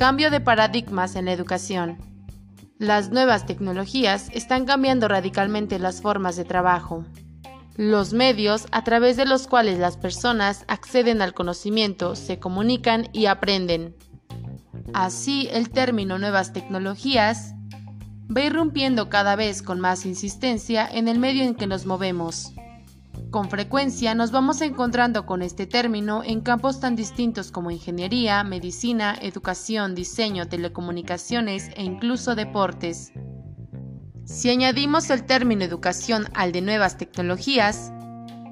Cambio de paradigmas en la educación. Las nuevas tecnologías están cambiando radicalmente las formas de trabajo. Los medios a través de los cuales las personas acceden al conocimiento, se comunican y aprenden. Así, el término nuevas tecnologías va irrumpiendo cada vez con más insistencia en el medio en que nos movemos. Con frecuencia nos vamos encontrando con este término en campos tan distintos como ingeniería, medicina, educación, diseño, telecomunicaciones e incluso deportes. Si añadimos el término educación al de nuevas tecnologías,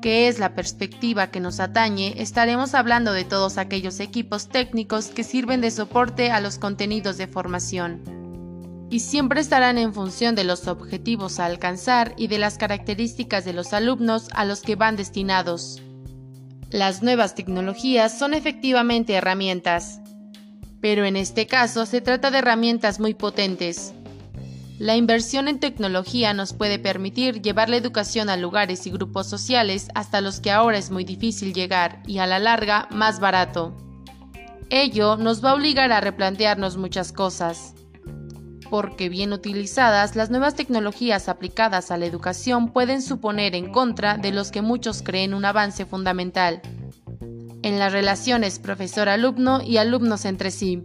que es la perspectiva que nos atañe, estaremos hablando de todos aquellos equipos técnicos que sirven de soporte a los contenidos de formación y siempre estarán en función de los objetivos a alcanzar y de las características de los alumnos a los que van destinados. Las nuevas tecnologías son efectivamente herramientas, pero en este caso se trata de herramientas muy potentes. La inversión en tecnología nos puede permitir llevar la educación a lugares y grupos sociales hasta los que ahora es muy difícil llegar y a la larga más barato. Ello nos va a obligar a replantearnos muchas cosas porque bien utilizadas, las nuevas tecnologías aplicadas a la educación pueden suponer en contra de los que muchos creen un avance fundamental en las relaciones profesor-alumno y alumnos entre sí.